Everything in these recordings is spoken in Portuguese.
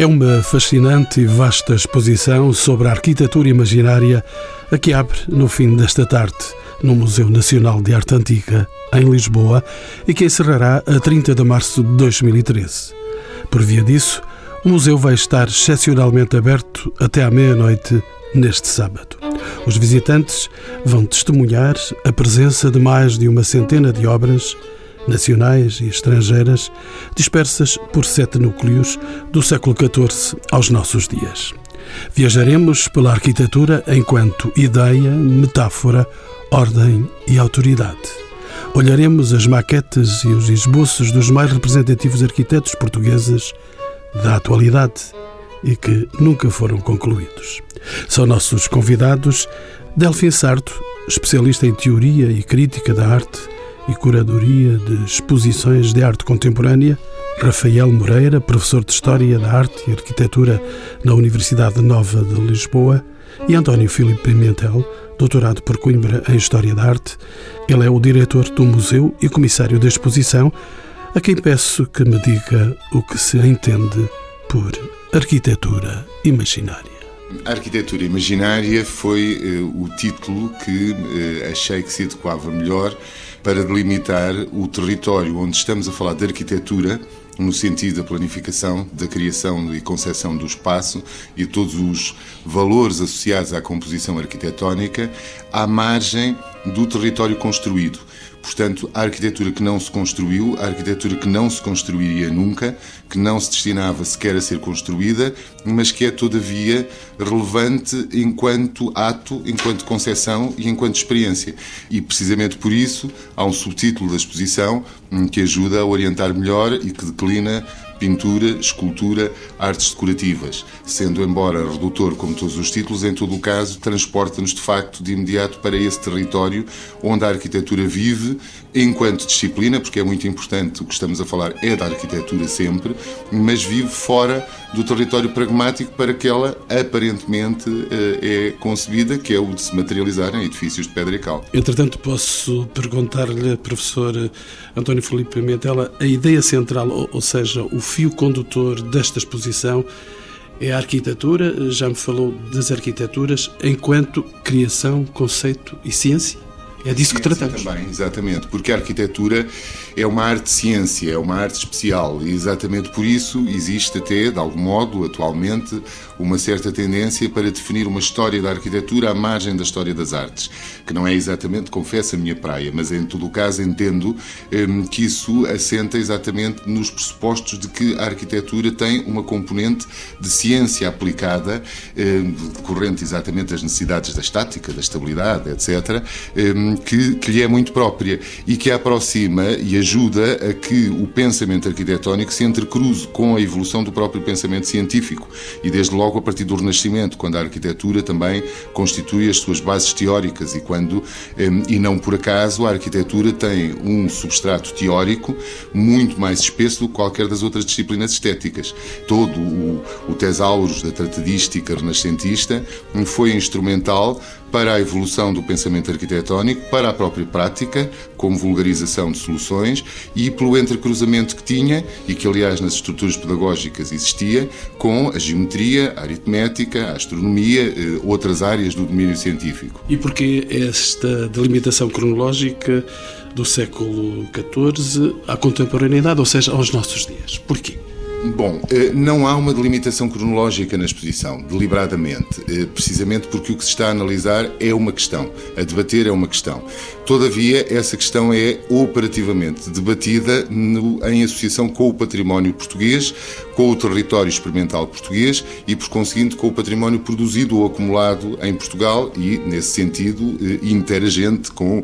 É uma fascinante e vasta exposição sobre a arquitetura imaginária a que abre no fim desta tarde no Museu Nacional de Arte Antiga, em Lisboa, e que encerrará a 30 de março de 2013. Por via disso, o museu vai estar excepcionalmente aberto até à meia-noite neste sábado. Os visitantes vão testemunhar a presença de mais de uma centena de obras nacionais e estrangeiras, dispersas por sete núcleos do século XIV aos nossos dias. Viajaremos pela arquitetura enquanto ideia, metáfora, ordem e autoridade. Olharemos as maquetes e os esboços dos mais representativos arquitetos portugueses da atualidade e que nunca foram concluídos. São nossos convidados Delfim Sarto, especialista em teoria e crítica da arte, e curadoria de exposições de arte contemporânea, Rafael Moreira, professor de História da Arte e Arquitetura na Universidade Nova de Lisboa, e António Filipe Pimentel, doutorado por Coimbra em História da Arte. Ele é o diretor do museu e comissário da exposição, a quem peço que me diga o que se entende por arquitetura imaginária. A arquitetura imaginária foi uh, o título que uh, achei que se adequava melhor para delimitar o território onde estamos a falar de arquitetura, no sentido da planificação, da criação e concepção do espaço e todos os valores associados à composição arquitetónica, à margem do território construído. Portanto, a arquitetura que não se construiu, a arquitetura que não se construiria nunca, que não se destinava sequer a ser construída, mas que é todavia relevante enquanto ato, enquanto concepção e enquanto experiência. E precisamente por isso há um subtítulo da exposição hum, que ajuda a orientar melhor e que declina pintura, escultura, artes decorativas, sendo embora redutor como todos os títulos, em todo o caso, transporta-nos de facto de imediato para esse território onde a arquitetura vive enquanto disciplina, porque é muito importante, o que estamos a falar é da arquitetura sempre, mas vive fora do território pragmático para que ela aparentemente eh, é concebida, que é o de se materializar em edifícios de pedra e cal. Entretanto, posso perguntar-lhe, professor António Felipe Pimentel, a ideia central, ou seja, o fio condutor desta exposição é a arquitetura. Já me falou das arquiteturas enquanto criação, conceito e ciência? É disso que tratamos. Também, exatamente, porque a arquitetura é uma arte-ciência, é uma arte especial e exatamente por isso existe até, de algum modo, atualmente, uma certa tendência para definir uma história da arquitetura à margem da história das artes, que não é exatamente, confesso, a minha praia, mas em todo o caso entendo hum, que isso assenta exatamente nos pressupostos de que a arquitetura tem uma componente de ciência aplicada, hum, decorrente exatamente das necessidades da estática, da estabilidade, etc., hum, que, que lhe é muito própria e que a aproxima e ajuda a que o pensamento arquitetónico se entrecruze com a evolução do próprio pensamento científico e desde logo a partir do Renascimento, quando a arquitetura também constitui as suas bases teóricas e quando, e não por acaso, a arquitetura tem um substrato teórico muito mais espesso do que qualquer das outras disciplinas estéticas. Todo o, o tesauros da tratadística renascentista foi instrumental para a evolução do pensamento arquitetónico, para a própria prática, como vulgarização de soluções e pelo entrecruzamento que tinha, e que aliás nas estruturas pedagógicas existia, com a geometria, a aritmética, a astronomia, eh, outras áreas do domínio científico. E porquê esta delimitação cronológica do século XIV à contemporaneidade, ou seja, aos nossos dias? Porquê? Bom, eh, não há uma delimitação cronológica na exposição, deliberadamente, eh, precisamente porque o que se está a analisar é uma questão, a debater é uma questão. Todavia, essa questão é operativamente debatida no, em associação com o património português, com o território experimental português e, por conseguinte, com o património produzido ou acumulado em Portugal e, nesse sentido, eh, interagente com,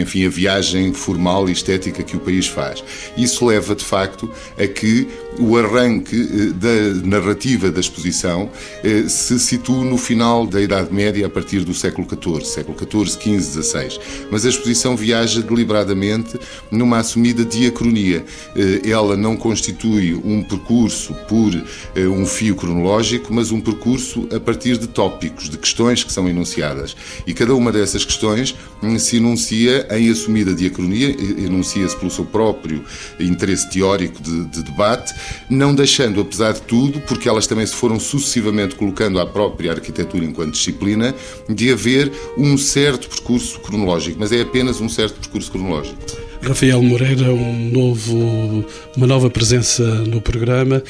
enfim, a viagem formal e estética que o país faz. Isso leva, de facto, a que o arranque eh, da narrativa da exposição eh, se situa no final da Idade Média, a partir do século XIV, século XIV, XV, XVI. Mas exposição viaja deliberadamente numa assumida diacronia. Eh, ela não constitui um percurso por eh, um fio cronológico, mas um percurso a partir de tópicos, de questões que são enunciadas. E cada uma dessas questões hum, se enuncia em assumida diacronia, enuncia-se pelo seu próprio interesse teórico de, de debate, não deixando, apesar de tudo, porque elas também se foram sucessivamente colocando à própria arquitetura enquanto disciplina, de haver um certo percurso cronológico, mas é apenas um certo percurso cronológico. Rafael Moreira, um novo, uma nova presença no programa.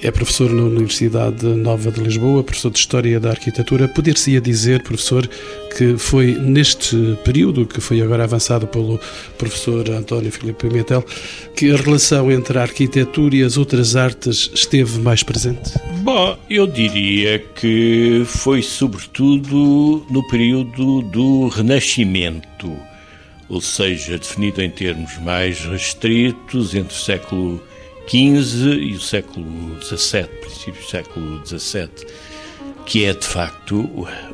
É professor na Universidade Nova de Lisboa, professor de História da Arquitetura. Poder-se-ia dizer, professor, que foi neste período, que foi agora avançado pelo professor António Filipe Pimentel, que a relação entre a arquitetura e as outras artes esteve mais presente? Bom, eu diria que foi sobretudo no período do Renascimento ou seja, definido em termos mais restritos entre o século XV e o século XVII, princípio do século XVII, que é de facto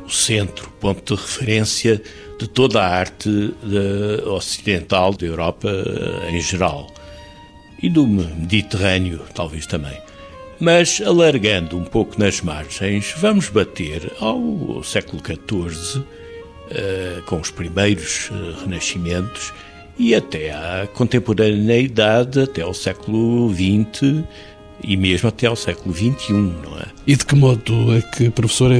o centro, ponto de referência de toda a arte ocidental da Europa em geral e do Mediterrâneo, talvez também. Mas alargando um pouco nas margens, vamos bater ao século XIV uh, com os primeiros renascimentos e até à contemporaneidade, até ao século XX e mesmo até ao século XXI, não é? E de que modo é que, professor,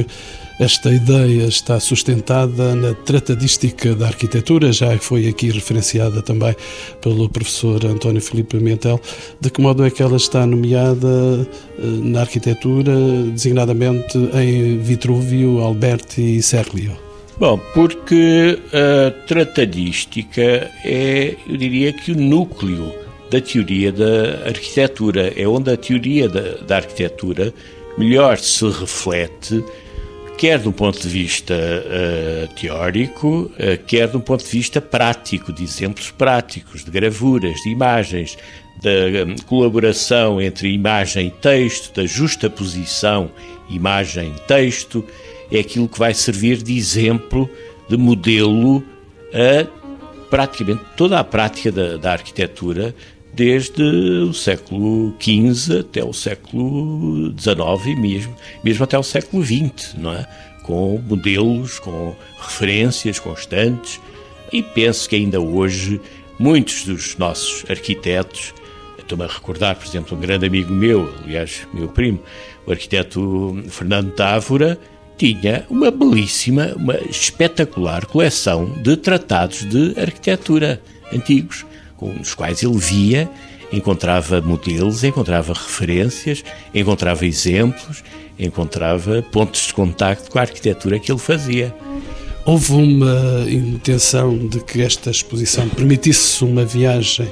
esta ideia está sustentada na tratadística da arquitetura, já foi aqui referenciada também pelo professor António Filipe Pimentel. De que modo é que ela está nomeada eh, na arquitetura, designadamente em Vitruvio, Alberti e Serlio? Bom, porque a tratadística é, eu diria que o núcleo da teoria da arquitetura, é onde a teoria da, da arquitetura melhor se reflete, quer do ponto de vista uh, teórico, uh, quer do ponto de vista prático, de exemplos práticos, de gravuras, de imagens, da um, colaboração entre imagem e texto, da justa posição imagem-texto é aquilo que vai servir de exemplo, de modelo a praticamente toda a prática da, da arquitetura, desde o século XV até o século XIX e mesmo, mesmo até o século XX, não é? Com modelos, com referências constantes. E penso que ainda hoje muitos dos nossos arquitetos, estou-me a recordar, por exemplo, um grande amigo meu, aliás, meu primo, o arquiteto Fernando Távora, tinha uma belíssima, uma espetacular coleção de tratados de arquitetura antigos, com os quais ele via, encontrava modelos, encontrava referências, encontrava exemplos, encontrava pontos de contacto com a arquitetura que ele fazia. Houve uma intenção de que esta exposição permitisse uma viagem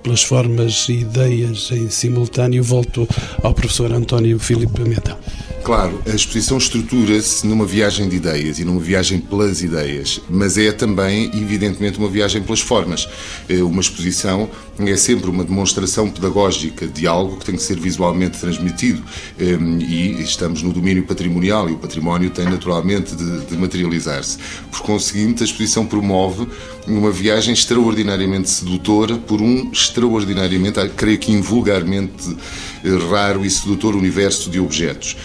pelas formas e ideias em simultâneo. Volto ao professor António Filipe Pimentel. Claro, a exposição estrutura-se numa viagem de ideias e numa viagem pelas ideias, mas é também, evidentemente, uma viagem pelas formas. Eh, uma exposição é sempre uma demonstração pedagógica de algo que tem que ser visualmente transmitido ehm, e estamos no domínio patrimonial e o património tem naturalmente de, de materializar-se. Por conseguinte, a exposição promove uma viagem extraordinariamente sedutora por um extraordinariamente, creio que invulgarmente eh, raro e sedutor universo de objetos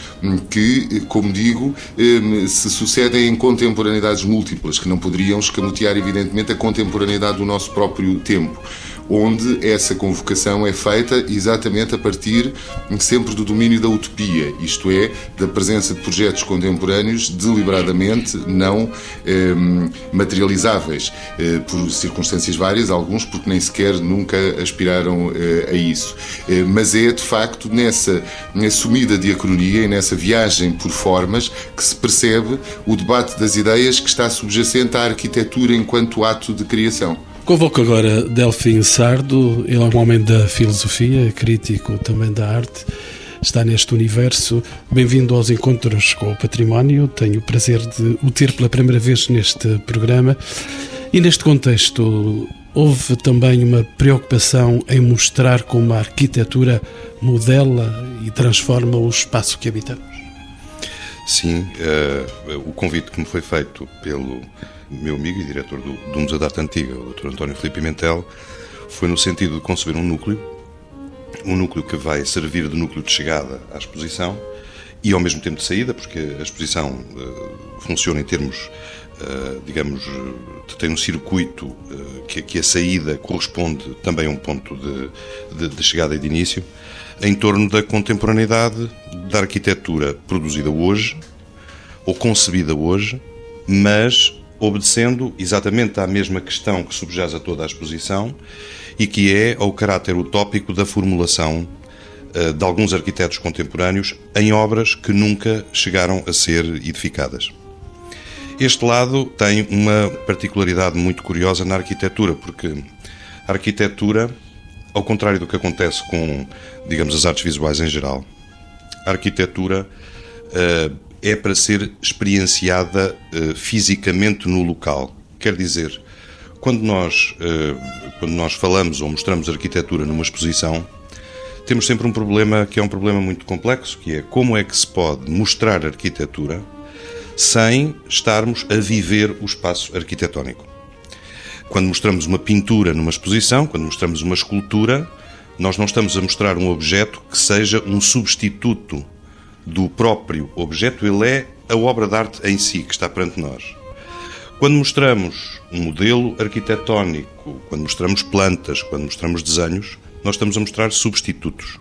que, como digo, eh, se sucedem em contemporaneidades múltiplas, que não poderiam escamotear, evidentemente, a contemporaneidade do nosso próprio tempo onde essa convocação é feita exatamente a partir sempre do domínio da utopia, isto é, da presença de projetos contemporâneos deliberadamente não eh, materializáveis, eh, por circunstâncias várias, alguns porque nem sequer nunca aspiraram eh, a isso. Eh, mas é, de facto, nessa assumida diacronia e nessa viagem por formas que se percebe o debate das ideias que está subjacente à arquitetura enquanto ato de criação. Convoco agora Delfim Sardo, ele é um homem da filosofia, crítico também da arte, está neste universo. Bem-vindo aos Encontros com o Património, tenho o prazer de o ter pela primeira vez neste programa. E neste contexto, houve também uma preocupação em mostrar como a arquitetura modela e transforma o espaço que habitamos? Sim, uh, o convite que me foi feito pelo meu amigo e diretor do, do Museu da Arte Antiga, o Dr. António Filipe Pimentel, foi no sentido de conceber um núcleo um núcleo que vai servir de núcleo de chegada à exposição e ao mesmo tempo de saída, porque a exposição uh, funciona em termos, uh, digamos, tem um circuito uh, que, que, a saída corresponde também a um ponto de, de, de chegada e de início, em torno da contemporaneidade da arquitetura produzida hoje ou concebida hoje, mas obedecendo exatamente à mesma questão que subjaz a toda a exposição e que é ao caráter utópico da formulação eh, de alguns arquitetos contemporâneos em obras que nunca chegaram a ser edificadas. Este lado tem uma particularidade muito curiosa na arquitetura, porque a arquitetura, ao contrário do que acontece com, digamos, as artes visuais em geral, a arquitetura uh, é para ser experienciada uh, fisicamente no local. Quer dizer, quando nós, uh, quando nós falamos ou mostramos arquitetura numa exposição, temos sempre um problema que é um problema muito complexo, que é como é que se pode mostrar arquitetura sem estarmos a viver o espaço arquitetónico. Quando mostramos uma pintura numa exposição, quando mostramos uma escultura, nós não estamos a mostrar um objeto que seja um substituto do próprio objeto, ele é a obra de arte em si que está perante nós. Quando mostramos um modelo arquitetónico, quando mostramos plantas, quando mostramos desenhos, nós estamos a mostrar substitutos.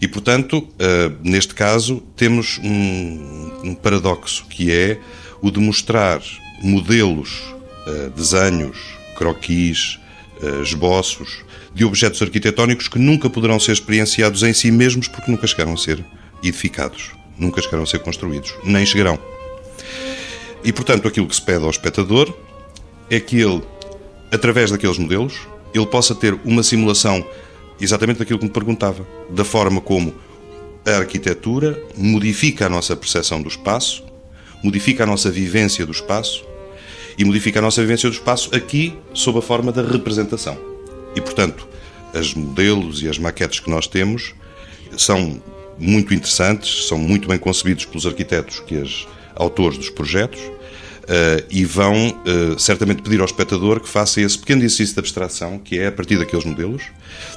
E, portanto, eh, neste caso, temos um, paradoxo, que é o de mostrar modelos, eh, desenhos, croquis, eh, esboços de objetos arquitetónicos que nunca poderão ser experienciados em si mesmos porque nunca chegaram a ser edificados, nunca chegaram a ser construídos, nem chegarão. E, portanto, aquilo que se pede ao espectador é que ele, através daqueles modelos, ele possa ter uma simulação exatamente daquilo que me perguntava, da forma como a arquitetura modifica a nossa percepção do espaço, modifica a nossa vivência do espaço e modifica a nossa vivência do espaço aqui sob a forma da representação. E, portanto, os modelos e as maquetes que nós temos são muito interessantes, são muito bem concebidos pelos arquitetos que os autores dos projetos Uh, e vão uh, certamente pedir ao espectador que faça esse pequeno exercício de abstração, que é a partir daqueles modelos,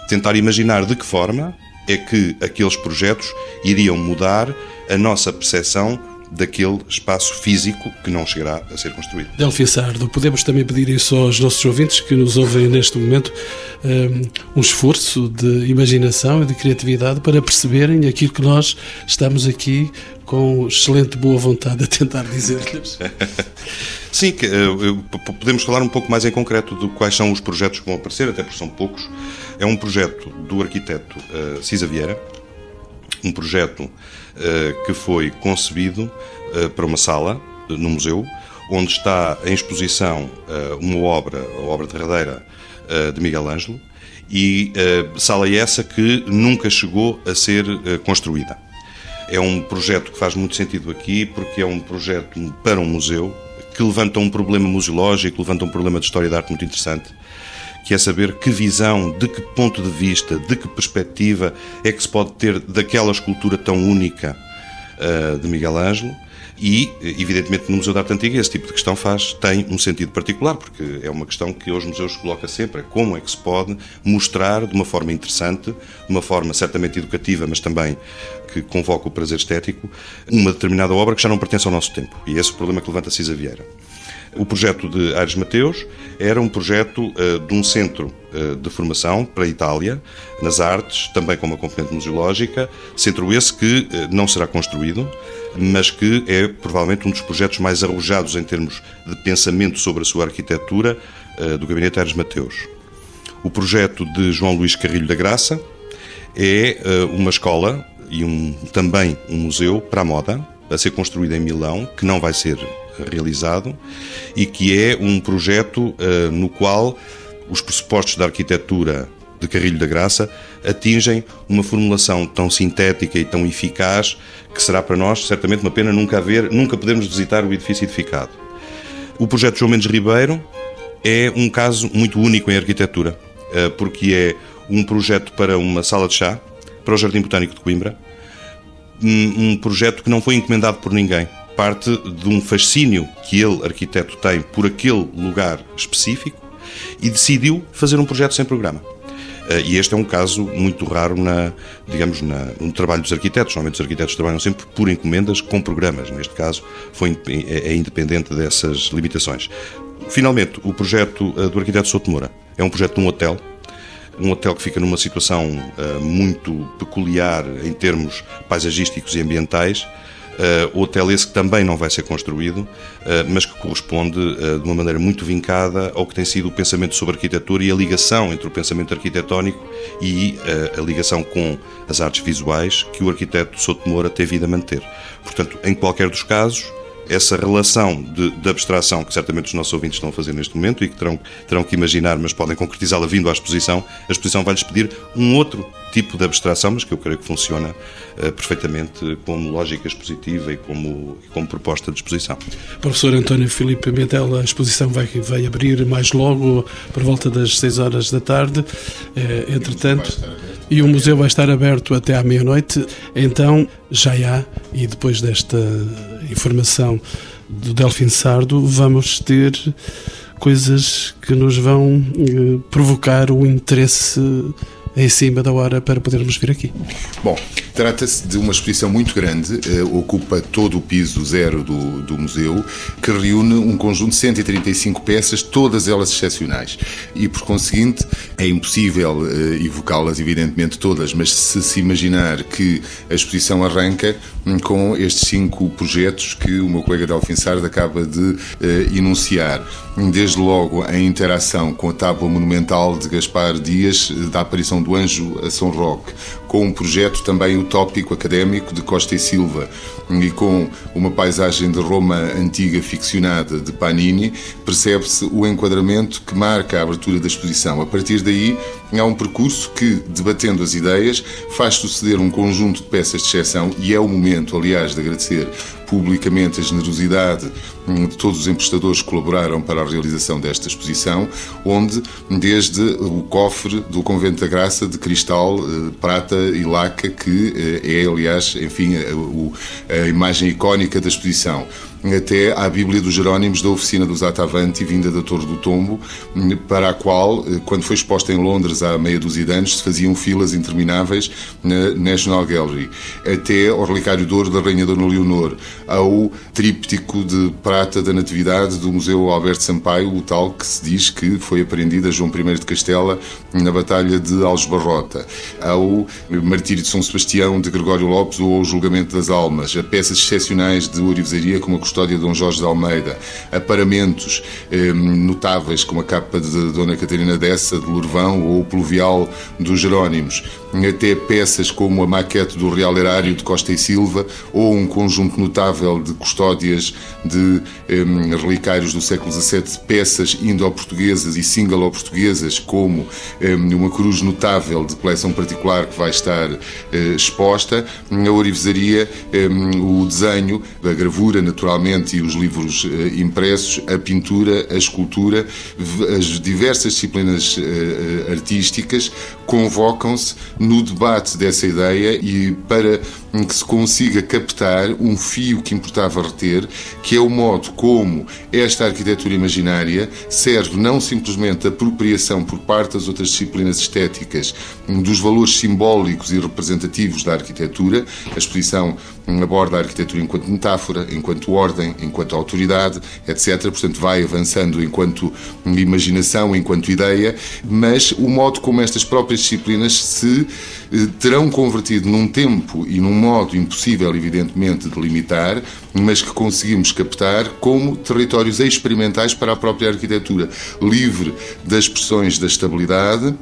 tentar imaginar de que forma é que aqueles projetos iriam mudar a nossa percepção daquele espaço físico que não chegará a ser construído. Delfim Sardo, podemos também pedir isso aos nossos ouvintes que nos ouvem neste momento, um esforço de imaginação e de criatividade para perceberem aquilo que nós estamos aqui com excelente boa vontade a tentar dizer-lhes. Sim, que, uh, podemos falar um pouco mais em concreto de quais são os projetos que vão aparecer, até porque são poucos. É um projeto do arquiteto uh, Cisa Vieira, um projeto uh, que foi concebido uh, para uma sala no museu, onde está em exposição uma obra, a obra derradeira de Miguel Ângelo, e sala essa que nunca chegou a ser construída. É um projeto que faz muito sentido aqui, porque é um projeto para um museu que levanta um problema museológico, levanta um problema de história da arte muito interessante, que é saber que visão, de que ponto de vista, de que perspectiva é que se pode ter daquela escultura tão única uh, de Miguel Ângelo e, evidentemente, no Museu da Arte Antiga esse tipo de questão faz, tem um sentido particular, porque é uma questão que hoje os museus coloca sempre, como é que se pode mostrar de uma forma interessante, de uma forma certamente educativa, mas também que convoca o prazer estético, uma determinada obra que já não pertence ao nosso tempo. E esse é o problema que levanta Cisa Vieira. O projeto de Aires Mateus era um projeto uh, de um centro uh, de formação para a Itália, nas artes, também com uma componente museológica, centro esse que uh, não será construído, mas que é provavelmente um dos projetos mais arrojados em termos de pensamento sobre a sua arquitetura do Gabinete Aires Mateus. O projeto de João Luís Carrilho da Graça é uma escola e um, também um museu para a moda, a ser construído em Milão, que não vai ser realizado e que é um projeto uh, no qual os pressupostos da arquitetura de Carrilho da Graça atingem uma formulação tão sintética e tão eficaz que será para nós certamente uma pena nunca haver, nunca podermos visitar o edifício edificado. O projeto João Mendes Ribeiro é um caso muito único em arquitetura, uh, porque é um projeto para uma sala de chá, para o Jardim Botânico de Coimbra, um, um projeto que não foi encomendado por ninguém parte de um fascínio que ele, arquiteto, tem por aquele lugar específico e decidiu fazer um projeto sem programa. E este é um caso muito raro na, digamos, na, no trabalho dos arquitetos. Normalmente os arquitetos trabalham sempre por encomendas com programas. Neste caso, foi, é, é independente dessas limitações. Finalmente, o projeto do arquiteto Souto Moura é um projeto de um hotel um hotel que fica numa situação uh, muito peculiar em termos paisagísticos e ambientais. Uh, o hotel esse que também não vai ser construído, uh, mas que corresponde de uma maneira muito vincada ao que tem sido o pensamento sobre arquitetura e a ligação entre o pensamento arquitetónico e a ligação com as artes visuais que o arquiteto Souto Moura teve a manter. Portanto, em qualquer dos casos, essa relação de, de, abstração que certamente os nossos ouvintes estão a fazer neste momento e que terão, terão que imaginar, mas podem concretizá-la vindo à exposição, a exposição vai-lhes pedir um outro tipo de abstração, mas que eu creio que funciona uh, perfeitamente como lógica expositiva e como, como proposta de exposição. Professor António Filipe Pimentel, a exposição vai, vai abrir mais logo, por volta das 6 horas da tarde. Eh, entretanto, e o museu vai estar aberto até à meia-noite. Então, já há, e depois desta informação do Delfim Sardo, vamos ter coisas que nos vão eh, provocar o interesse em cima da hora para podermos vir aqui. Bom, trata-se de uma exposição muito grande, uh, ocupa todo o piso zero do, do museu, que reúne um conjunto de 135 peças, todas elas excepcionais. E, por conseguinte, é impossível uh, evocá-las, evidentemente, todas, mas se se imaginar que a exposição arranca um, com estes cinco projetos que o meu colega Delfim Sard acaba de uh, enunciar. Desde logo, a interação com a tábua monumental de Gaspar Dias, da aparição do Anjo a São Roque, com um projeto também utópico académico de Costa e Silva e com uma paisagem de Roma antiga ficcionada de Panini, percebe-se o enquadramento que marca a abertura da exposição. A partir daí, há um percurso que, debatendo as ideias, faz suceder um conjunto de peças de exceção e é o momento, aliás, de agradecer publicamente a generosidade de todos os emprestadores que colaboraram para a realização desta exposição, onde, desde o cofre do Convento da Graça de cristal, eh, prata e laca, que eh, é, aliás, enfim, a, a imagem icónica da exposição até à Bíblia dos Jerónimos da oficina dos Atavanti, vinda da Torre do Tombo, para a qual, eh, quando foi exposta em Londres há meia dúzia de anos, se faziam filas intermináveis na National Gallery, até ao relicário de ouro da Rainha Dona Leonor, ao tríptico de prata da Natividade do Museu Alberto Sampaio, o tal que se diz que foi apreendido a João I de Castela na Batalha de Algebarrota, ao Martírio de São Sebastião de Gregório Lopes ou ao Julgamento das Almas, a peças excepcionais de ourivesaria como a custódia de Dom Jorge de Almeida, aparamentos eh, notáveis como a capa de Dona Catarina Dessa, de Lourvão, ou o pluvial dos Jerónimos, até peças como a maquete do Real Erário de Costa e Silva, ou um conjunto notável de custódias de eh, relicários do século XVII, peças indo-portuguesas e singalo-portuguesas, como eh, uma cruz notável de coleção particular que vai estar eh, exposta, a orivesaria, eh, o desenho, a gravura, naturalmente, e os livros uh, impressos, a pintura, a escultura, as diversas disciplinas uh, artísticas convocam-se no debate dessa ideia e para que se consiga captar um fio que importava reter, que é o modo como esta arquitetura imaginária serve não simplesmente a apropriação por parte das outras disciplinas estéticas dos valores simbólicos e representativos da arquitetura, a exposição aborda a arquitetura enquanto metáfora, enquanto ordem, enquanto autoridade, etc. Portanto, vai avançando enquanto imaginação, enquanto ideia, mas o modo como estas próprias disciplinas se terão convertido num tempo e num modo impossível, evidentemente, de limitar, mas que conseguimos captar como territórios experimentais para a própria arquitetura, livre das pressões da estabilidade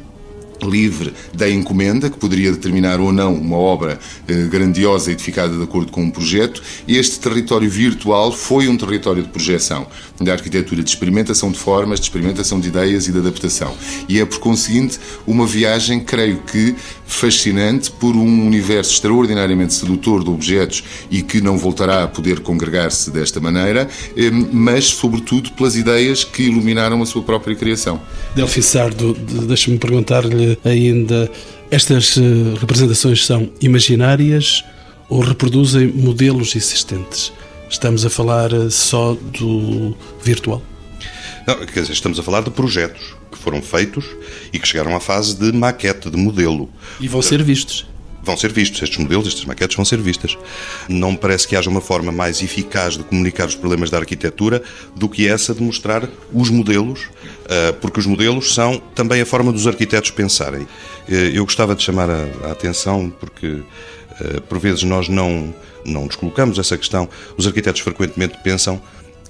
livre da encomenda, que poderia determinar ou não uma obra eh, grandiosa edificada de acordo com um projeto. Este território virtual foi um território de projeção da arquitetura, de experimentação de formas, de experimentação de ideias e de adaptação. E é, por conseguinte, uma viagem, creio que, fascinante por um universo extraordinariamente sedutor de objetos e que não voltará a poder congregar-se desta maneira, eh, mas, sobretudo, pelas ideias que iluminaram a sua própria criação. Delfi Sardo, deixa-me perguntar-lhe ainda estas eh, representações são imaginárias ou reproduzem modelos existentes? Estamos a falar eh, só do virtual? Não, quer dizer, estamos a falar de projetos que que foram feitos e que chegaram à fase de maquete, de modelo. E vão ser vistos vão ser vistos, estes modelos, estas maquetes vão ser vistas. Não me parece que haja uma forma mais eficaz de comunicar os problemas da arquitetura do que essa de mostrar os modelos, eh, porque os modelos são também a forma dos arquitetos pensarem. Eh, eu gostava de chamar a atenção, porque eh, por vezes nós não, não nos colocamos essa questão, os arquitetos frequentemente pensam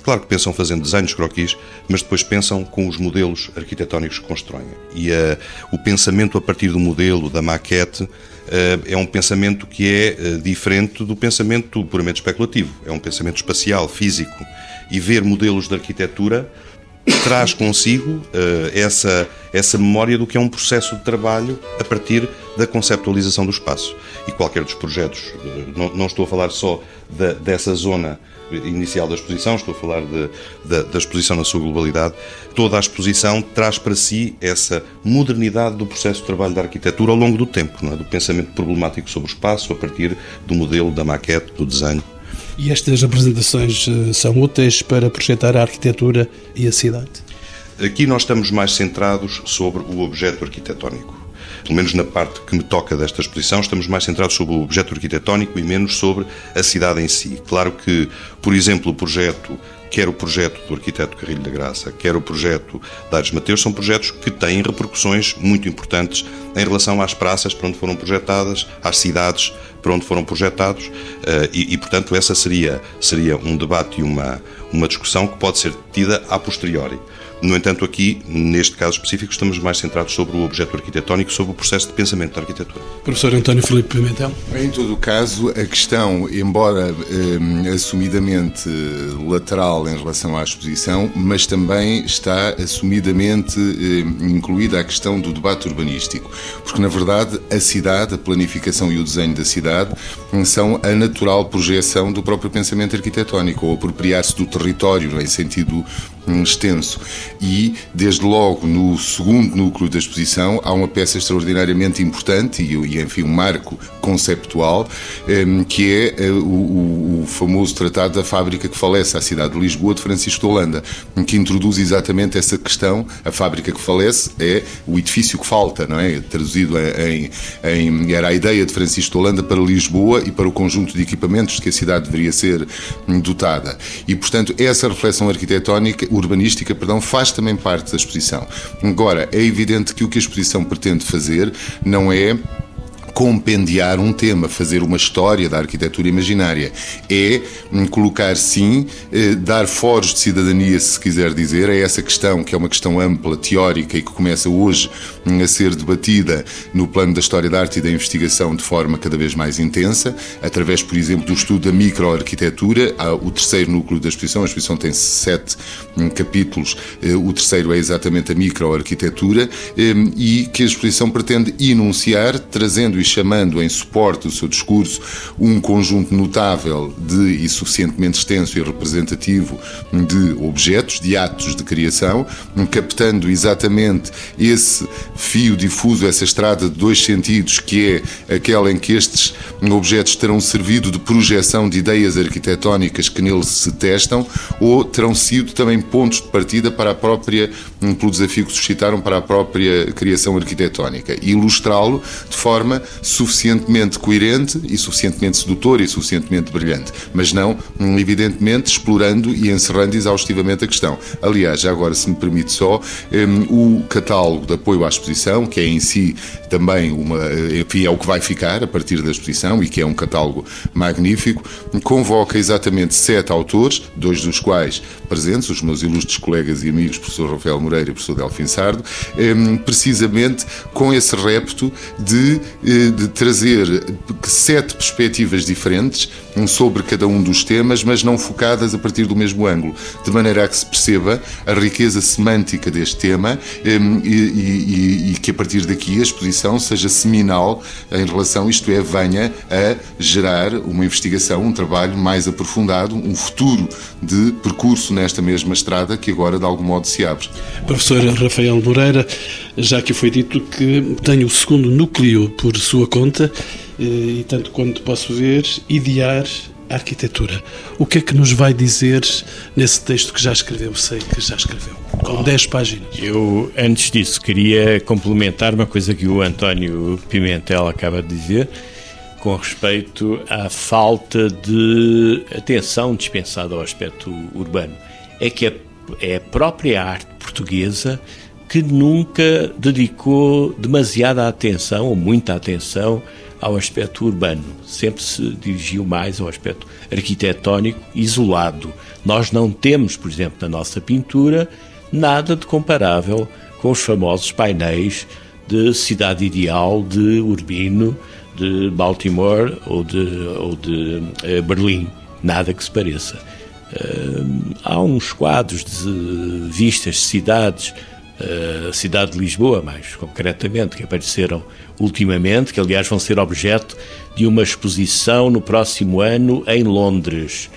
Claro que pensam fazendo desenhos croquis, mas depois pensam com os modelos arquitetónicos que constroem. E uh, o pensamento a partir do modelo, da maquete, é um pensamento que é uh, diferente do pensamento puramente especulativo. É um pensamento espacial, físico. E ver modelos de arquitetura traz consigo essa, essa memória do que é um processo de trabalho a partir da conceptualização do espaço. E qualquer dos projetos, não, não estou a falar só da, dessa zona inicial da exposição, estou a falar de, da exposição na sua globalidade, toda a exposição traz para si essa modernidade do processo de trabalho da arquitetura ao longo do tempo, é? do pensamento problemático sobre o espaço, a partir do modelo, da maquete, do desenho. E estas apresentações eh, são úteis para projetar a arquitetura e a cidade? Aqui nós estamos mais centrados sobre o objeto arquitetónico pelo menos na parte que me toca desta exposição, estamos mais centrados sobre o objeto arquitetónico e menos sobre a cidade em si. Claro que, por exemplo, o projeto quer o projeto do arquiteto Carrilho da Graça, quer o projeto da Ares Mateus, são projetos que têm repercussões muito importantes em relação às praças para onde foram projetadas, às cidades para onde foram projetados, eh, e, e portanto, essa seria, seria um debate e uma, uma discussão que pode ser tida a posteriori. No entanto, aqui, neste caso específico, estamos mais centrados sobre o objeto arquitetónico, sobre o processo de pensamento da arquitetura. Professor António Filipe Pimentel. Em todo o caso, a questão, embora eh, assumidamente lateral em relação à exposição, mas também está assumidamente eh, incluída a questão do debate urbanístico. Porque, na verdade, a cidade, a planificação e o desenho da cidade são a natural projeção do próprio pensamento arquitetónico, ou apropriar-se do território em sentido extenso. E, desde logo, no segundo núcleo da exposição, há uma peça extraordinariamente importante e, enfim, um marco conceptual, ehm, que é eh, o, famoso Tratado da Fábrica que falece à cidade de Lisboa, de Francisco de Holanda, que introduz exatamente essa questão. A fábrica que falece é o edifício que falta, não é? Traduzido em, em era a ideia de Francisco de Holanda para Lisboa e para o conjunto de equipamentos de que a cidade deveria ser dotada. E, portanto, essa reflexão arquitetónica urbanística, perdão, faz também parte da exposição. Agora, é evidente que o que a exposição pretende fazer não é compendiar um tema, fazer uma história da arquitetura imaginária. É hum, colocar, sim, eh, dar foros de cidadania, se quiser dizer, a essa questão, que é uma questão ampla, teórica e que começa hoje hum, a ser debatida no plano da história da arte e da investigação de forma cada vez mais intensa, através, por exemplo, do estudo da microarquitetura, o terceiro núcleo da exposição, a exposição tem sete hum, capítulos, eh, o terceiro é exatamente a microarquitetura, e que a exposição pretende enunciar, trazendo chamando em suporte do seu discurso um conjunto notável de e suficientemente extenso e representativo de objetos, de atos de criação, captando exatamente esse fio difuso, essa estrada de dois sentidos, que é aquela em que estes objetos terão servido de projeção de ideias arquitetónicas que neles se testam, ou terão sido também pontos de partida para a própria, pelo desafio que suscitaram para a própria criação arquitetónica. Ilustrá-lo de forma suficientemente coerente e suficientemente sedutor e suficientemente brilhante, mas não, evidentemente, explorando e encerrando exaustivamente a questão. Aliás, já agora, se me permite só, um, o catálogo de apoio à exposição, que é em si também uma, enfim, é o que vai ficar a partir da exposição e que é um catálogo magnífico, convoca exatamente sete autores, dois dos quais presentes, os meus ilustres colegas e amigos, professor Rafael Moreira e professor Delfim Sardo, hum, precisamente com esse repto de de trazer sete perspectivas diferentes sobre cada um dos temas, mas não focadas a partir do mesmo ângulo, de maneira a que se perceba a riqueza semântica deste tema hum, e, e, e que a partir daqui a exposição seja seminal em relação, isto é, venha a gerar uma investigação, um trabalho mais aprofundado, um futuro de percurso nesta mesma estrada que agora de algum modo se abre. Professor Rafael Moreira, já que foi dito que tem o segundo núcleo por sua conta, eh, e tanto quanto posso ver, idear arquitetura. O que é que nos vai dizer nesse texto que já escreveu? Sei que já escreveu, com 10 páginas. Eu, antes disso, queria complementar uma coisa que o António Pimentel acaba de dizer com respeito à falta de atenção dispensada ao aspecto urbano. É que é a própria arte portuguesa que nunca dedicou demasiada atenção ou muita atenção ao aspecto urbano, sempre se dirigiu mais ao aspecto arquitetónico isolado. Nós não temos, por exemplo, na nossa pintura, nada de comparável com os famosos painéis de cidade ideal de Urbino, de Baltimore ou de, ou de uh, Berlim. Nada que se pareça. Uh, há uns quadros de vistas de cidades a cidade de Lisboa, mais concretamente, que apareceram ultimamente, que aliás vão ser objeto de uma exposição no próximo ano em Londres,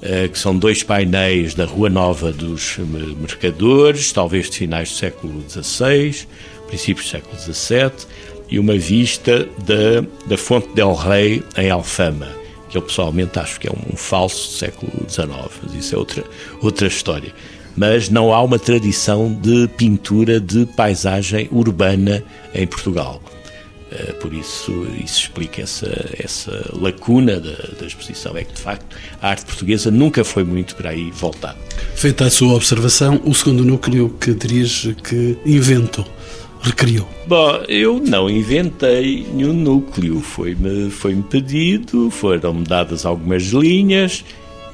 eh, que são dois painéis da Rua Nova dos Mercadores, talvez de finais do século XVI, princípios do século XVII, e uma vista da, da Fonte del Rei em Alfama, que eu pessoalmente acho que é um falso do século XIX, mas isso é outra, outra história mas não há uma tradição de pintura de paisagem urbana em Portugal. Eh, por isso, isso explica essa, essa lacuna da, da, exposição. É que, de facto, a arte portuguesa nunca foi muito para aí voltada. Feita a sua observação, o segundo núcleo que dirige, que inventou, recriou? Bom, eu não inventei nenhum núcleo. Foi-me foi -me pedido, foram-me dadas algumas linhas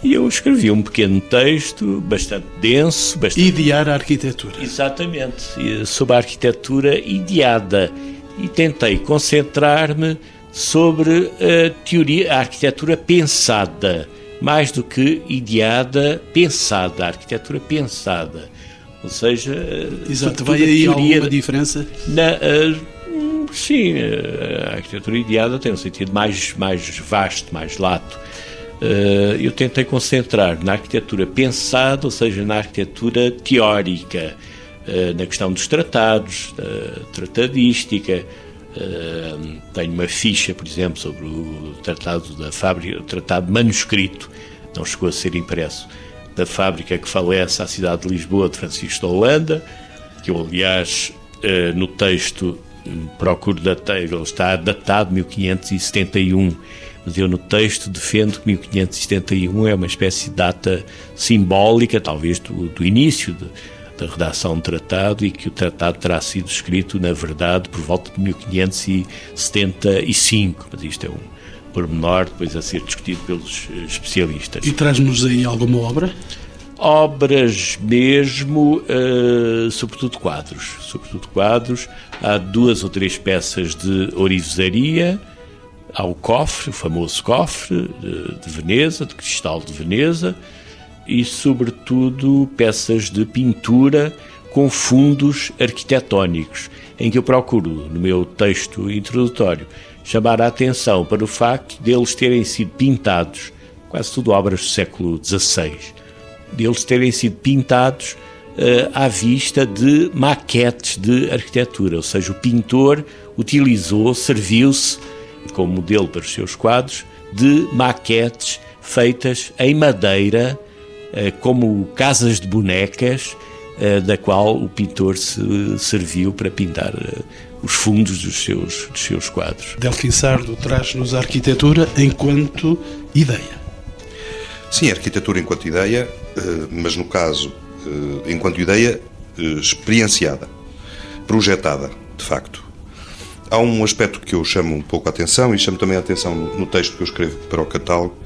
e eu escrevi um pequeno texto, bastante denso. Bastante... Idear a arquitetura. Exatamente, sobre a arquitetura ideada. E tentei concentrar-me sobre a teoria, a arquitetura pensada, mais do que ideada, pensada, a arquitetura pensada. Ou seja, Exato, vai aí alguma diferença? Na, uh, sim, a arquitetura ideada tem um sentido mais, mais vasto, mais lato. Eh, eu tentei concentrar na arquitetura pensada, ou seja, na arquitetura teórica, eh, na questão dos tratados, da tratadística. Eh, tenho uma ficha, por exemplo, sobre o tratado da fábrica, o tratado manuscrito, não chegou a ser impresso, da fábrica que falece à cidade de Lisboa de Francisco de Holanda, que eu, aliás, no texto procuro datar, ele está datado 1571 mas eu no texto defendo que 1571 é uma espécie de data simbólica, talvez do, do início de, da redação do tratado e que o tratado terá sido escrito, na verdade, por volta de 1575, mas isto é um pormenor depois a ser discutido pelos eh, especialistas. E traz-nos aí alguma obra? Obras mesmo, uh, sobretudo quadros, sobretudo quadros. Há duas ou três peças de orivesaria, ao cofre, o famoso cofre de, Veneza, de cristal de Veneza, e, sobretudo, peças de pintura com fundos arquitetónicos, em que eu procuro, no meu texto introdutório, chamar a atenção para o facto de eles terem sido pintados, quase tudo obras do século XVI, de eles terem sido pintados uh, à vista de maquetes de arquitetura, ou seja, o pintor utilizou, serviu-se como modelo para os seus quadros de maquetes feitas em madeira, eh, como casas de bonecas, eh, da qual o pintor se serviu para pintar eh, os fundos dos seus, dos seus quadros. Delfim Sardo traz-nos a arquitetura enquanto ideia. Sim, a arquitetura enquanto ideia, mas no caso, enquanto ideia experienciada, projetada, de facto. Há um aspecto que eu chamo um pouco a atenção e chamo também a atenção no texto que eu escrevo para o catálogo,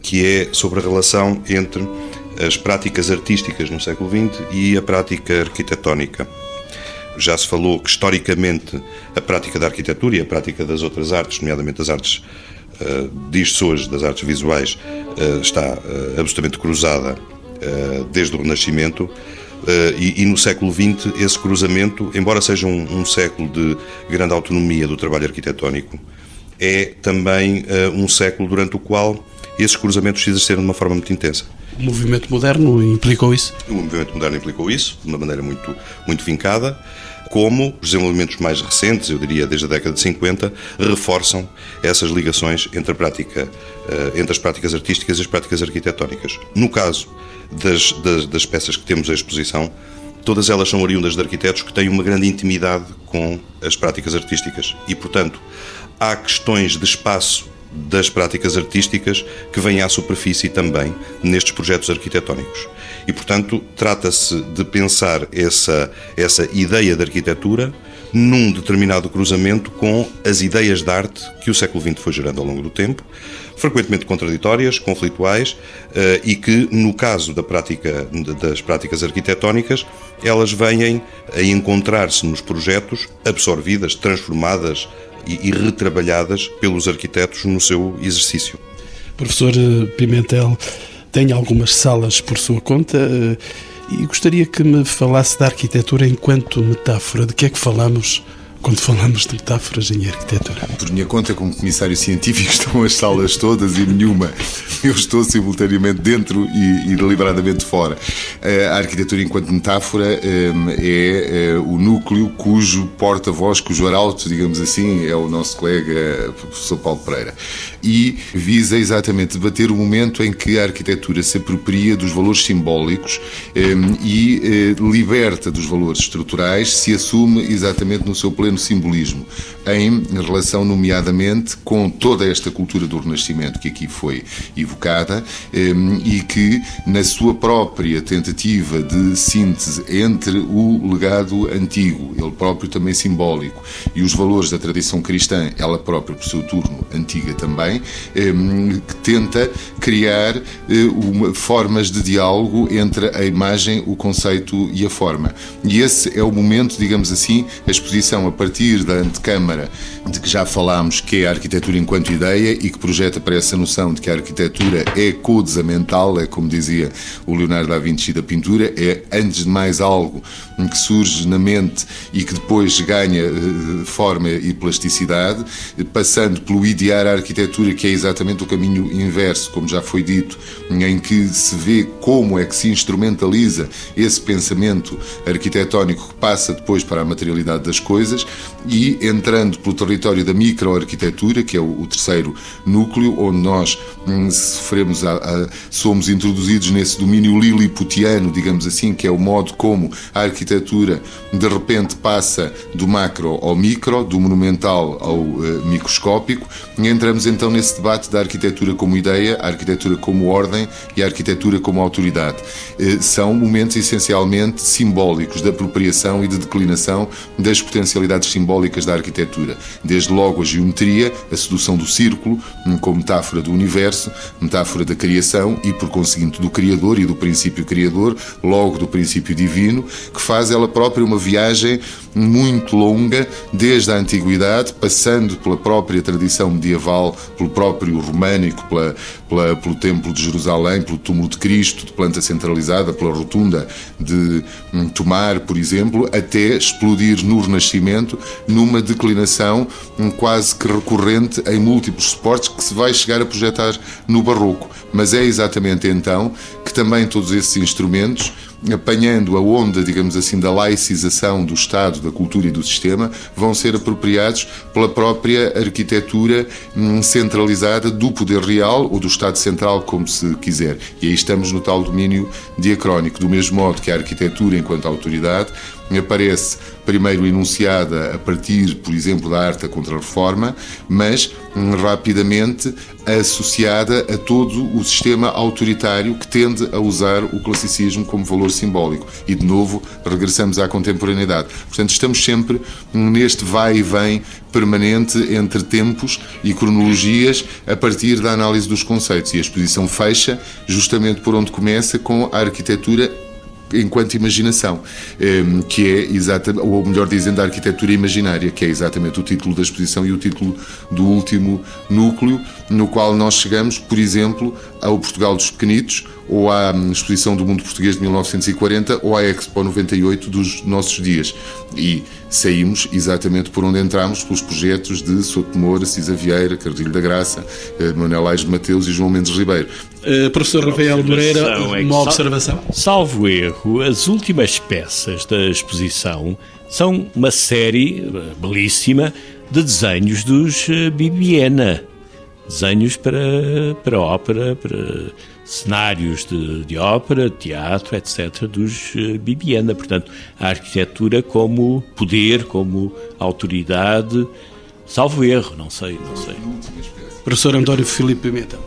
que é sobre a relação entre as práticas artísticas no século XX e a prática arquitetónica. Já se falou que, historicamente, a prática da arquitetura e a prática das outras artes, nomeadamente as artes, uh, diz-se hoje, das artes visuais, uh, está uh, absolutamente cruzada desde o Renascimento e, e, no século XX, esse cruzamento, embora seja um, um, século de grande autonomia do trabalho arquitetónico, é também uh, um século durante o qual esses cruzamentos se exerceram de uma forma muito intensa. O movimento moderno implicou isso? O movimento moderno implicou isso, de uma maneira muito, muito vincada. como os desenvolvimentos mais recentes, eu diria desde a década de 50, reforçam essas ligações entre, a prática, eh, entre as práticas artísticas e as práticas arquitetónicas. No caso das, das, das peças que temos à exposição, todas elas são oriundas de arquitetos que têm uma grande intimidade com as práticas artísticas e, portanto, há questões de espaço das práticas artísticas que vêm à superfície também nestes projetos arquitetónicos. E, portanto, trata-se de pensar essa, essa ideia de arquitetura num determinado cruzamento com as ideias de arte que o século XX foi gerando ao longo do tempo, frequentemente contraditórias, conflituais, eh, e que, no caso da prática, das práticas arquitetónicas, elas vêm a encontrar-se nos projetos, absorvidas, transformadas e retrabalhadas pelos arquitetos no seu exercício. Professor eh, Pimentel, tem algumas salas por sua conta eh, e gostaria que me falasse da arquitetura enquanto metáfora. De que é que falamos quando falamos de metáforas em arquitetura? Por minha conta, como comissário científico, estão as salas todas e nenhuma. Eu estou simultaneamente dentro e, e deliberadamente fora. Eh, a arquitetura, enquanto metáfora, eh, é o núcleo cujo porta-voz, cujo arauto, digamos assim, é o nosso colega professor Paulo Pereira. E visa exatamente debater o momento em que a arquitetura se apropria dos valores simbólicos eh, e liberta dos valores estruturais, se assume exatamente no seu pleno pleno simbolismo, em relação, nomeadamente, com toda esta cultura do Renascimento que aqui foi evocada ehm, e que, na sua própria tentativa de síntese entre o legado antigo, ele próprio também simbólico, e os valores da tradição cristã, ela própria, por seu turno, antiga também, ehm, que tenta criar eh, formas de diálogo entre a imagem, o conceito e a forma. E esse é o momento, digamos assim, a exposição a partir da antecâmara de que já falámos, que é a arquitetura enquanto ideia e que projeta para essa noção de que a arquitetura é codesamental, é como dizia o Leonardo da Vinci da pintura, é antes de mais algo que surge na mente e que depois ganha eh, forma e plasticidade, passando pelo idear a arquitetura, que é exatamente o caminho inverso, como já foi dito, em que se vê como é que se instrumentaliza esse pensamento arquitetónico que passa depois para a materialidade das coisas e entrando pelo território da microarquitetura, que é o, terceiro núcleo, onde nós hum, sofremos a, a, somos introduzidos nesse domínio liliputiano, digamos assim, que é o modo como a arquitetura de repente passa do macro ao micro, do monumental ao uh, microscópico, e entramos então nesse debate da arquitetura como ideia, a arquitetura como ordem e a arquitetura como autoridade. Uh, são momentos essencialmente simbólicos de apropriação e de declinação das potencialidades simbólicas da arquitetura, desde logo a geometria, a sedução do círculo, hum, como metáfora do universo, metáfora da criação e, por conseguinte, do Criador e do princípio criador, logo do princípio divino, que faz ela própria uma viagem muito longa, desde a antiguidade, passando pela própria tradição medieval, pelo próprio românico, pela, pela, pelo Templo de Jerusalém, pelo túmulo de Cristo, de planta centralizada, pela rotunda de hum, Tomar, por exemplo, até explodir no Renascimento numa declinação hum, quase que recorrente em múltiplos suportes que se vai chegar a projetar no Barroco. Mas é exatamente então que também todos esses instrumentos apanhando a onda, digamos assim, da laicização do Estado, da cultura e do sistema, vão ser apropriados pela própria arquitetura hum, centralizada do poder real ou do Estado central, como se quiser. E aí estamos no tal domínio diacrónico, do mesmo modo que a arquitetura, enquanto autoridade, aparece primeiro enunciada a partir, por exemplo, da arte da Contra-Reforma, mas hum, rapidamente associada a todo o sistema autoritário que tende a usar o classicismo como valor simbólico. E, de novo, regressamos à contemporaneidade. Portanto, estamos sempre neste vai e vem permanente entre tempos e cronologias a partir da análise dos conceitos. E a exposição fecha justamente por onde começa com a arquitetura enquanto imaginação, ehm, que é exatamente, ou melhor dizendo, a arquitetura imaginária, que é exatamente o título da exposição e o título do último núcleo, no qual nós chegamos, por exemplo, ao Portugal dos Pequenitos, ou à hum, Exposição do Mundo Português de 1940, ou à Expo 98 dos nossos dias. E saímos exatamente por onde entramos, pelos projetos de Souto Moura, Cisa Vieira, Cardilho da Graça, eh, Manuel Aires de Mateus e João Mendes Ribeiro. Uh, professor Rafael Moreira, é uma observação. Salvo erro, as últimas peças da exposição são uma série eh, belíssima de desenhos dos Bibiena. Desenhos para, para ópera, para cenários de, de ópera, teatro, etc., dos uh, Bibiena. Portanto, a arquitetura como poder, como autoridade, salvo erro, não sei, não sei. Professor António Filipe Pimenta.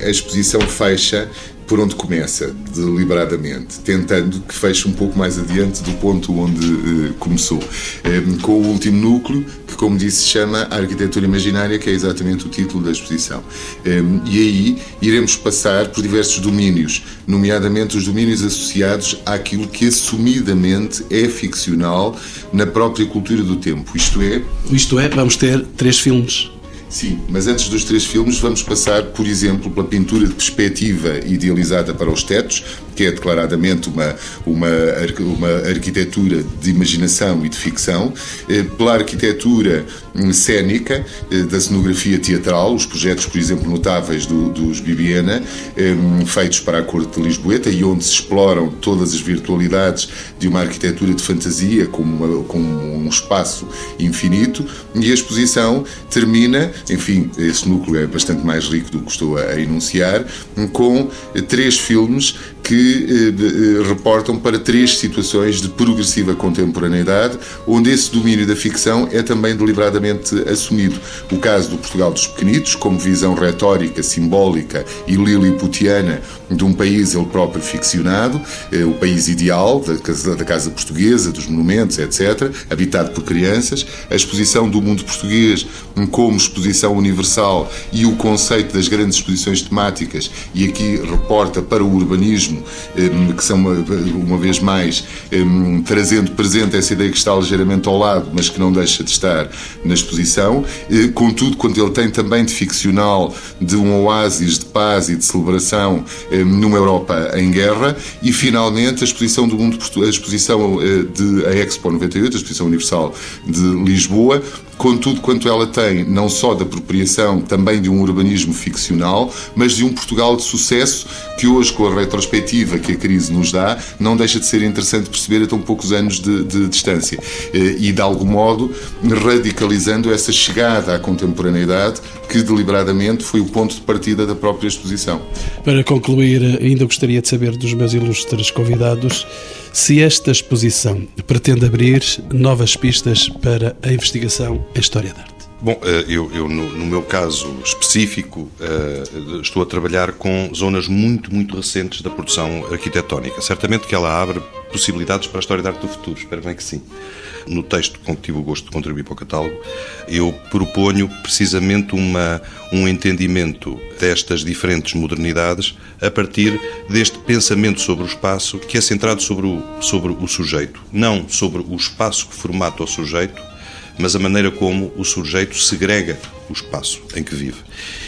A exposição fecha por onde começa, deliberadamente, tentando que feche um pouco mais adiante do ponto onde uh, começou. Um, com o último núcleo, que, como disse, se chama a Arquitetura Imaginária, que é exatamente o título da exposição. Um, e aí iremos passar por diversos domínios, nomeadamente os domínios associados àquilo que assumidamente é ficcional na própria cultura do tempo. Isto é. Isto é, vamos ter três filmes Sim, mas antes dos três filmes vamos passar, por exemplo, pela pintura de perspectiva idealizada para os tetos, que é declaradamente uma, uma, uma arquitetura de imaginação e de ficção, eh, pela arquitetura hum, cénica eh, da cenografia teatral, os projetos, por exemplo, notáveis do, dos Bibiana, hum, feitos para a corte de Lisboeta e onde se exploram todas as virtualidades de uma arquitetura de fantasia como, uma, como um espaço infinito e a exposição termina, enfim, esse núcleo é bastante mais rico do que estou a enunciar, com três filmes que eh, eh, reportam para três situações de progressiva contemporaneidade, onde esse domínio da ficção é também deliberadamente assumido. O caso do Portugal dos Pequenitos, como visão retórica, simbólica e liliputiana de um país ele próprio ficcionado, eh, o país ideal da casa, da casa portuguesa, dos monumentos, etc., habitado por crianças, a exposição do mundo português como exposição universal e o conceito das grandes exposições temáticas, e aqui reporta para o urbanismo, eh, que são, uma, uma vez mais, eh, trazendo presente essa ideia que está ligeiramente ao lado, mas que não deixa de estar na exposição, contudo, quando ele tem também de ficcional, de um oásis de paz e de celebração numa Europa em guerra, e finalmente a exposição do mundo, a exposição de a Expo 98, a exposição universal de Lisboa, com tudo quanto ela tem, não só da apropriação, também de um urbanismo ficcional, mas de um Portugal de sucesso que hoje, com a retrospectiva que a crise nos dá, não deixa de ser interessante perceber a tão poucos anos de, de distância. Eh, e, de algum modo, radicalizando essa chegada à contemporaneidade que, deliberadamente, foi o ponto de partida da própria exposição. Para concluir, ainda gostaria de saber dos meus ilustres convidados se esta exposição pretende abrir novas pistas para a investigação em História da Arte. Bom, eh, eu, eu no, no, meu caso específico eh, estou a trabalhar com zonas muito, muito recentes da produção arquitetónica. Certamente que ela abre possibilidades para a história da arte do futuro, espero bem que sim. No texto com que tive o gosto de contribuir para o catálogo, eu proponho precisamente uma, um entendimento destas diferentes modernidades a partir deste pensamento sobre o espaço que é centrado sobre o, sobre o sujeito, não sobre o espaço que formata o sujeito, mas a maneira como o sujeito segrega o espaço em que vive.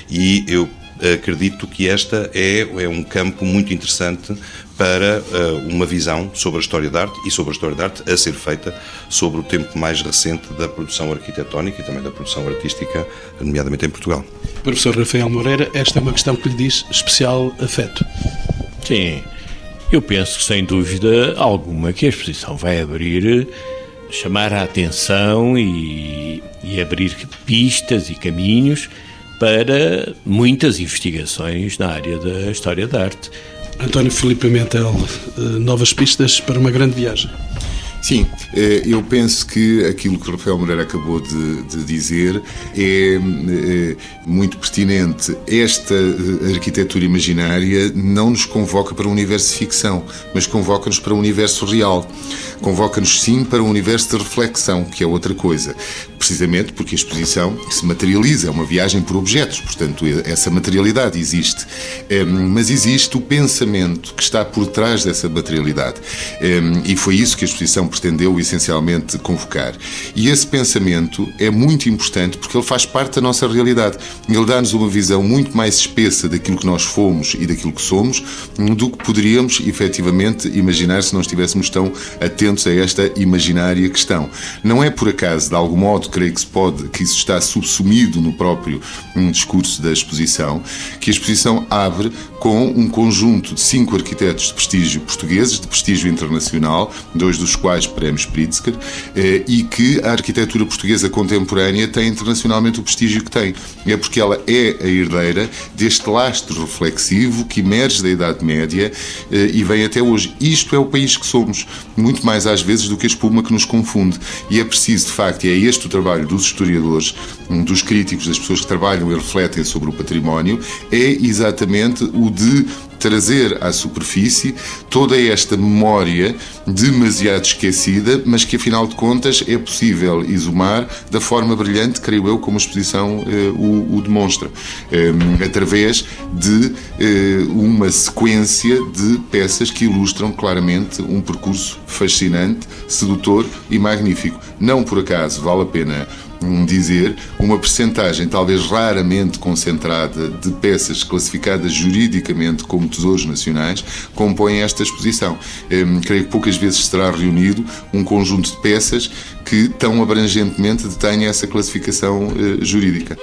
E eu acredito que esta é, é um campo muito interessante para uh, uma visão sobre a história da arte e sobre a história da arte a ser feita sobre o tempo mais recente da produção arquitetónica e também da produção artística, nomeadamente em Portugal. Professor Rafael Moreira, esta é uma questão que lhe diz especial afeto. Sim, eu penso que sem dúvida alguma que a exposição vai abrir chamar a atenção e, e abrir pistas e caminhos para muitas investigações na área da história da arte. António Filipe Pimentel, eh, novas pistas para uma grande viagem. Sim, eh, eu penso que aquilo que Rafael Moreira acabou de, de dizer é, é, muito pertinente. Esta eh, arquitetura imaginária não nos convoca para um universo de ficção, mas convoca-nos para um universo real. Convoca-nos, sim, para um universo de reflexão, que é outra coisa. Precisamente porque a exposição se materializa, é uma viagem por objetos, portanto, essa materialidade existe. Mas existe o pensamento que está por trás dessa materialidade. E foi isso que a exposição pretendeu essencialmente convocar. E esse pensamento é muito importante porque ele faz parte da nossa realidade. Ele dá-nos uma visão muito mais espessa daquilo que nós fomos e daquilo que somos do que poderíamos efetivamente imaginar se não estivéssemos tão atentos a esta imaginária questão. Não é por acaso, de algum modo, creio que, se pode, que isso está subsumido no próprio um discurso da exposição, que a exposição abre com um conjunto de cinco arquitetos de prestígio portugueses, de prestígio internacional, dois dos quais prémios Pritzker, eh, e que a arquitetura portuguesa contemporânea tem internacionalmente o prestígio que tem. É porque ela é a herdeira deste lastro reflexivo que emerge da Idade Média eh, e vem até hoje. Isto é o país que somos, muito mais às vezes do que a espuma que nos confunde. E é preciso, de facto, e é este o trabalho dos historiadores, dos críticos, das pessoas que trabalham e refletem sobre o património, é exatamente o de trazer à superfície toda esta memória demasiado esquecida, mas que afinal de contas é possível exumar da forma brilhante, creio eu, como a exposição eh, o, o, demonstra, eh, através de eh, uma sequência de peças que ilustram claramente um percurso fascinante, sedutor e magnífico. Não por acaso vale a pena dizer, uma percentagem talvez raramente concentrada de peças classificadas juridicamente como tesouros nacionais compõem esta exposição. Hum, creio que poucas vezes será reunido um conjunto de peças que tão abrangentemente detêm essa classificação eh, jurídica.